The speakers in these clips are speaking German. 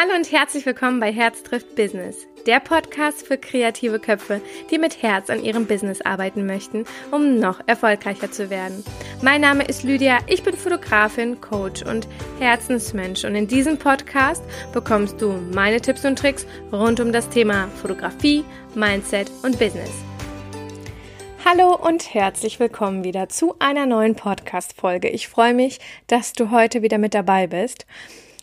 Hallo und herzlich willkommen bei Herz trifft Business, der Podcast für kreative Köpfe, die mit Herz an ihrem Business arbeiten möchten, um noch erfolgreicher zu werden. Mein Name ist Lydia, ich bin Fotografin, Coach und Herzensmensch und in diesem Podcast bekommst du meine Tipps und Tricks rund um das Thema Fotografie, Mindset und Business. Hallo und herzlich willkommen wieder zu einer neuen Podcast-Folge. Ich freue mich, dass du heute wieder mit dabei bist.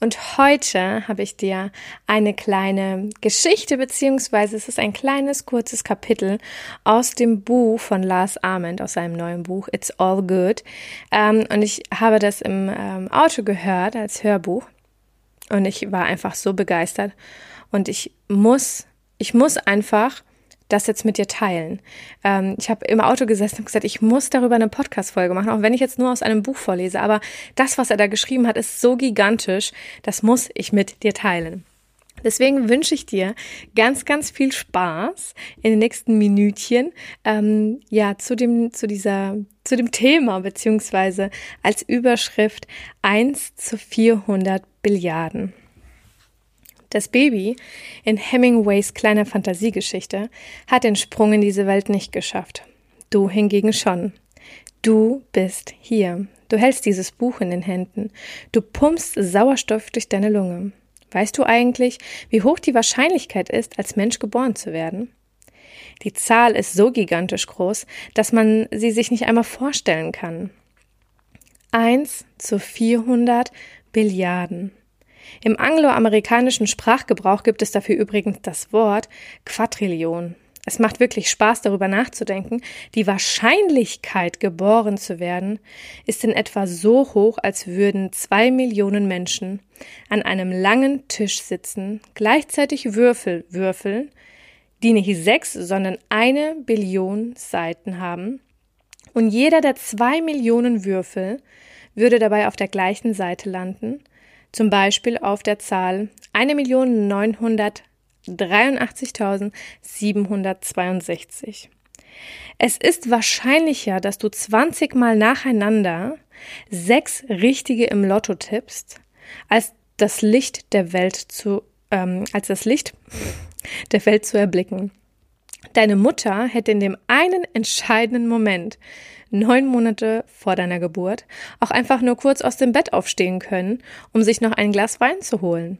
Und heute habe ich dir eine kleine Geschichte, beziehungsweise es ist ein kleines, kurzes Kapitel aus dem Buch von Lars Ament, aus seinem neuen Buch It's All Good. Ähm, und ich habe das im ähm, Auto gehört als Hörbuch. Und ich war einfach so begeistert. Und ich muss, ich muss einfach das jetzt mit dir teilen. Ähm, ich habe im Auto gesessen und gesagt, ich muss darüber eine Podcast-Folge machen, auch wenn ich jetzt nur aus einem Buch vorlese. Aber das, was er da geschrieben hat, ist so gigantisch, das muss ich mit dir teilen. Deswegen wünsche ich dir ganz, ganz viel Spaß in den nächsten Minütchen, ähm, ja, zu dem, zu dieser, zu dem Thema, beziehungsweise als Überschrift 1 zu 400 Billiarden. Das Baby in Hemingways kleiner Fantasiegeschichte hat den Sprung in diese Welt nicht geschafft. Du hingegen schon. Du bist hier. Du hältst dieses Buch in den Händen. Du pumpst Sauerstoff durch deine Lunge. Weißt du eigentlich, wie hoch die Wahrscheinlichkeit ist, als Mensch geboren zu werden? Die Zahl ist so gigantisch groß, dass man sie sich nicht einmal vorstellen kann. Eins zu 400 Billiarden. Im angloamerikanischen Sprachgebrauch gibt es dafür übrigens das Wort Quadrillion. Es macht wirklich Spaß, darüber nachzudenken. Die Wahrscheinlichkeit, geboren zu werden, ist in etwa so hoch, als würden zwei Millionen Menschen an einem langen Tisch sitzen, gleichzeitig Würfel würfeln, die nicht sechs, sondern eine Billion Seiten haben. Und jeder der zwei Millionen Würfel würde dabei auf der gleichen Seite landen zum Beispiel auf der Zahl 1.983.762. Es ist wahrscheinlicher, dass du 20 Mal nacheinander sechs richtige im Lotto tippst, als das Licht der Welt zu, ähm, als das Licht der Welt zu erblicken. Deine Mutter hätte in dem einen entscheidenden Moment neun Monate vor deiner Geburt auch einfach nur kurz aus dem Bett aufstehen können, um sich noch ein Glas Wein zu holen.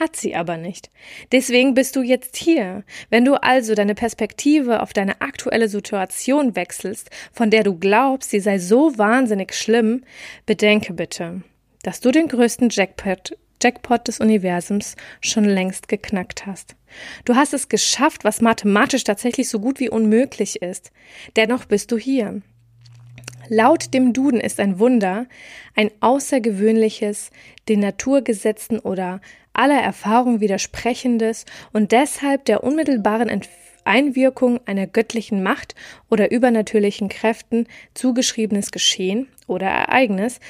Hat sie aber nicht. Deswegen bist du jetzt hier. Wenn du also deine Perspektive auf deine aktuelle Situation wechselst, von der du glaubst, sie sei so wahnsinnig schlimm, bedenke bitte, dass du den größten Jackpot, Jackpot des Universums schon längst geknackt hast. Du hast es geschafft, was mathematisch tatsächlich so gut wie unmöglich ist. Dennoch bist du hier. Laut dem Duden ist ein Wunder ein außergewöhnliches, den Naturgesetzen oder aller Erfahrung widersprechendes und deshalb der unmittelbaren Einwirkung einer göttlichen Macht oder übernatürlichen Kräften zugeschriebenes Geschehen oder Ereignis,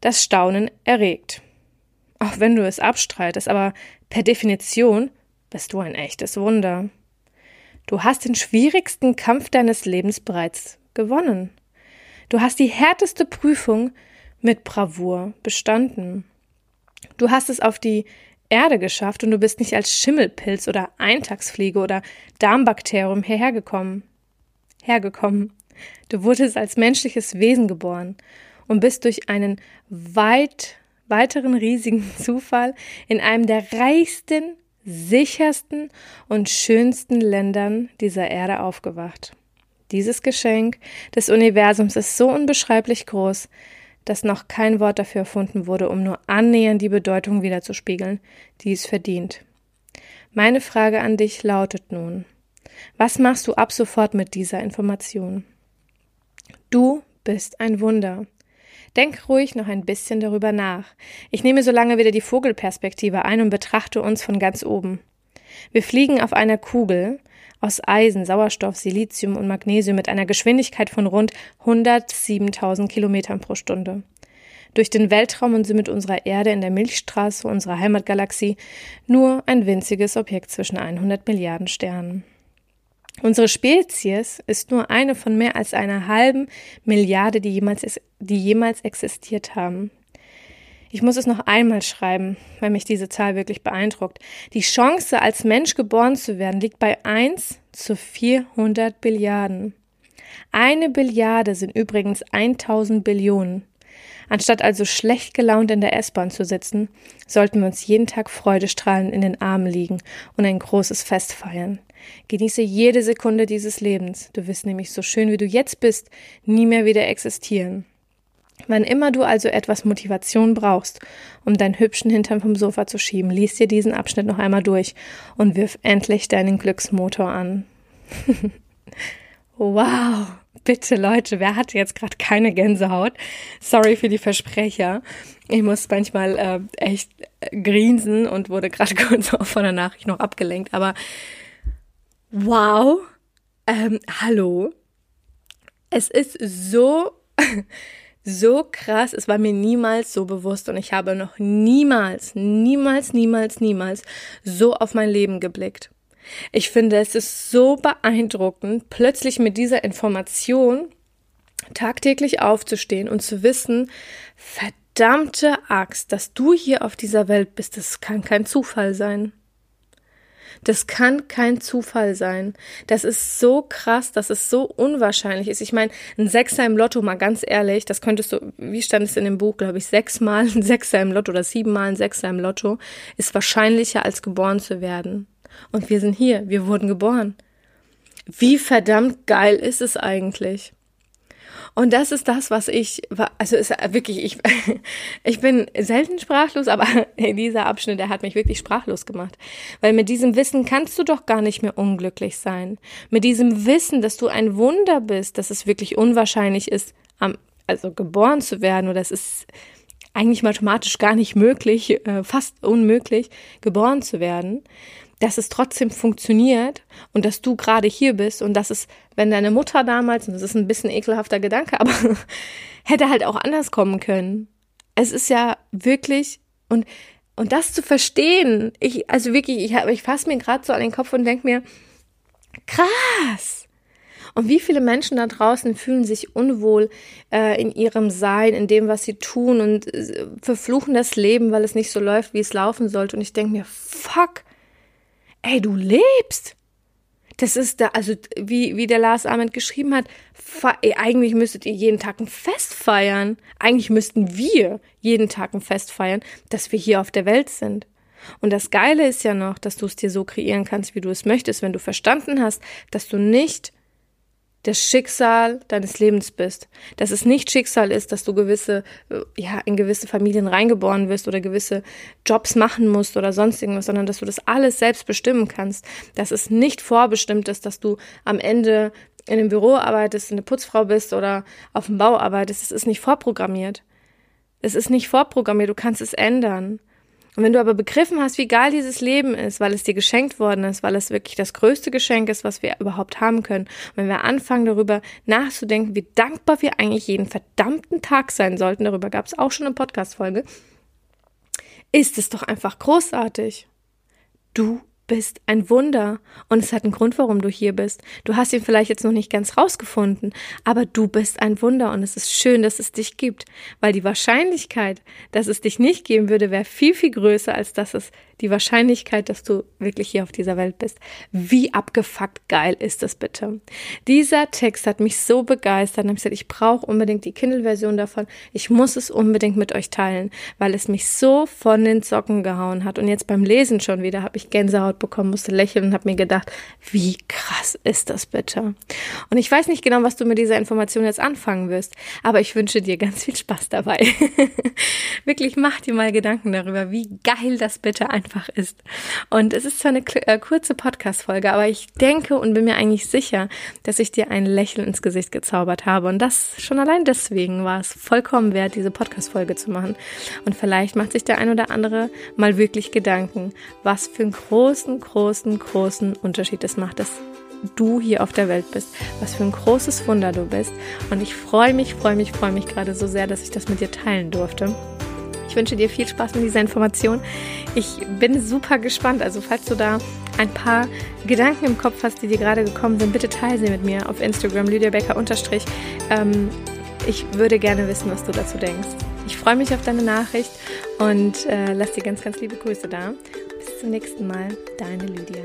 das Staunen erregt. Auch wenn du es abstreitest, aber per Definition bist du ein echtes Wunder. Du hast den schwierigsten Kampf deines Lebens bereits gewonnen. Du hast die härteste Prüfung mit Bravour bestanden. Du hast es auf die Erde geschafft und du bist nicht als Schimmelpilz oder Eintagsfliege oder Darmbakterium hierher gekommen. Hergekommen. Du wurdest als menschliches Wesen geboren und bist durch einen weit weiteren riesigen Zufall in einem der reichsten, sichersten und schönsten Ländern dieser Erde aufgewacht. Dieses Geschenk des Universums ist so unbeschreiblich groß, dass noch kein Wort dafür erfunden wurde, um nur annähernd die Bedeutung wiederzuspiegeln, die es verdient. Meine Frage an dich lautet nun, was machst du ab sofort mit dieser Information? Du bist ein Wunder. Denk ruhig noch ein bisschen darüber nach. Ich nehme so lange wieder die Vogelperspektive ein und betrachte uns von ganz oben. Wir fliegen auf einer Kugel, aus Eisen, Sauerstoff, Silizium und Magnesium mit einer Geschwindigkeit von rund 107.000 Kilometern pro Stunde. Durch den Weltraum und sind mit unserer Erde in der Milchstraße unserer Heimatgalaxie nur ein winziges Objekt zwischen 100 Milliarden Sternen. Unsere Spezies ist nur eine von mehr als einer halben Milliarde, die jemals, die jemals existiert haben. Ich muss es noch einmal schreiben, weil mich diese Zahl wirklich beeindruckt. Die Chance, als Mensch geboren zu werden, liegt bei 1 zu 400 Billiarden. Eine Billiarde sind übrigens 1000 Billionen. Anstatt also schlecht gelaunt in der S-Bahn zu sitzen, sollten wir uns jeden Tag freudestrahlend in den Armen liegen und ein großes Fest feiern. Genieße jede Sekunde dieses Lebens. Du wirst nämlich so schön wie du jetzt bist, nie mehr wieder existieren. Wann immer du also etwas Motivation brauchst, um deinen hübschen Hintern vom Sofa zu schieben, lies dir diesen Abschnitt noch einmal durch und wirf endlich deinen Glücksmotor an. wow! Bitte Leute, wer hatte jetzt gerade keine Gänsehaut? Sorry für die Versprecher. Ich muss manchmal äh, echt grinsen und wurde gerade kurz von der Nachricht noch abgelenkt. Aber wow, ähm, hallo. Es ist so so krass, es war mir niemals so bewusst und ich habe noch niemals, niemals, niemals, niemals so auf mein Leben geblickt. Ich finde, es ist so beeindruckend, plötzlich mit dieser Information tagtäglich aufzustehen und zu wissen, verdammte Axt, dass du hier auf dieser Welt bist, das kann kein Zufall sein. Das kann kein Zufall sein. Das ist so krass, dass es so unwahrscheinlich ist. Ich meine, ein Sechser im Lotto, mal ganz ehrlich, das könntest du, wie stand es in dem Buch, glaube ich, sechsmal ein Sechser im Lotto oder siebenmal ein Sechser im Lotto, ist wahrscheinlicher als geboren zu werden. Und wir sind hier, wir wurden geboren. Wie verdammt geil ist es eigentlich? Und das ist das, was ich, also ist wirklich, ich, ich bin selten sprachlos, aber dieser Abschnitt, der hat mich wirklich sprachlos gemacht. Weil mit diesem Wissen kannst du doch gar nicht mehr unglücklich sein. Mit diesem Wissen, dass du ein Wunder bist, dass es wirklich unwahrscheinlich ist, also geboren zu werden oder es ist eigentlich mathematisch gar nicht möglich, äh, fast unmöglich, geboren zu werden dass es trotzdem funktioniert und dass du gerade hier bist und dass es, wenn deine Mutter damals, und das ist ein bisschen ekelhafter Gedanke, aber hätte halt auch anders kommen können. Es ist ja wirklich und und das zu verstehen, ich also wirklich, ich ich fasse mir gerade so an den Kopf und denke mir, krass. Und wie viele Menschen da draußen fühlen sich unwohl äh, in ihrem Sein, in dem, was sie tun und äh, verfluchen das Leben, weil es nicht so läuft, wie es laufen sollte. Und ich denke mir, fuck, ey, du lebst. Das ist da, also wie, wie der Lars Ahmed geschrieben hat, eigentlich müsstet ihr jeden Tag ein Fest feiern. Eigentlich müssten wir jeden Tag ein Fest feiern, dass wir hier auf der Welt sind. Und das Geile ist ja noch, dass du es dir so kreieren kannst, wie du es möchtest, wenn du verstanden hast, dass du nicht das Schicksal deines Lebens bist. Dass es nicht Schicksal ist, dass du gewisse, äh, ja, in gewisse Familien reingeboren wirst oder gewisse Jobs machen musst oder sonst irgendwas, sondern dass du das alles selbst bestimmen kannst. Dass es nicht vorbestimmt ist, dass du am Ende in einem Büro arbeitest, eine Putzfrau bist oder auf dem Bau arbeitest. Es ist nicht vorprogrammiert. Es ist nicht vorprogrammiert. Du kannst es ändern. Und wenn du aber begriffen hast, wie geil dieses Leben ist, weil es dir geschenkt worden ist, weil es wirklich das größte Geschenk ist, was wir überhaupt haben können, wenn wir anfangen darüber nachzudenken, wie dankbar wir eigentlich jeden verdammten Tag sein sollten, darüber gab es auch schon eine Podcast-Folge, ist es doch einfach großartig. Du bist ein Wunder und es hat einen Grund, warum du hier bist. Du hast ihn vielleicht jetzt noch nicht ganz rausgefunden, aber du bist ein Wunder und es ist schön, dass es dich gibt, weil die Wahrscheinlichkeit, dass es dich nicht geben würde, wäre viel, viel größer, als dass es die Wahrscheinlichkeit, dass du wirklich hier auf dieser Welt bist. Wie abgefuckt geil ist das bitte? Dieser Text hat mich so begeistert. Und ich gesagt, ich brauche unbedingt die Kindle-Version davon. Ich muss es unbedingt mit euch teilen, weil es mich so von den Socken gehauen hat. Und jetzt beim Lesen schon wieder habe ich Gänsehaut bekommen, musste lächeln und habe mir gedacht, wie krass ist das bitte? Und ich weiß nicht genau, was du mit dieser Information jetzt anfangen wirst, aber ich wünsche dir ganz viel Spaß dabei. Wirklich mach dir mal Gedanken darüber, wie geil das bitte einfach ist. Und es ist zwar eine äh, kurze Podcast-Folge, aber ich denke und bin mir eigentlich sicher, dass ich dir ein Lächeln ins Gesicht gezaubert habe. Und das schon allein deswegen war es vollkommen wert, diese Podcast-Folge zu machen. Und vielleicht macht sich der ein oder andere mal wirklich Gedanken, was für einen großen, großen, großen Unterschied es macht, dass du hier auf der Welt bist, was für ein großes Wunder du bist. Und ich freue mich, freue mich, freue mich gerade so sehr, dass ich das mit dir teilen durfte. Ich wünsche dir viel Spaß mit dieser Information. Ich bin super gespannt. Also falls du da ein paar Gedanken im Kopf hast, die dir gerade gekommen sind, bitte teile sie mit mir auf Instagram, Lydia Becker unterstrich. Ähm, ich würde gerne wissen, was du dazu denkst. Ich freue mich auf deine Nachricht und äh, lass dir ganz, ganz liebe Grüße da. Zum nächsten Mal, deine Lydia.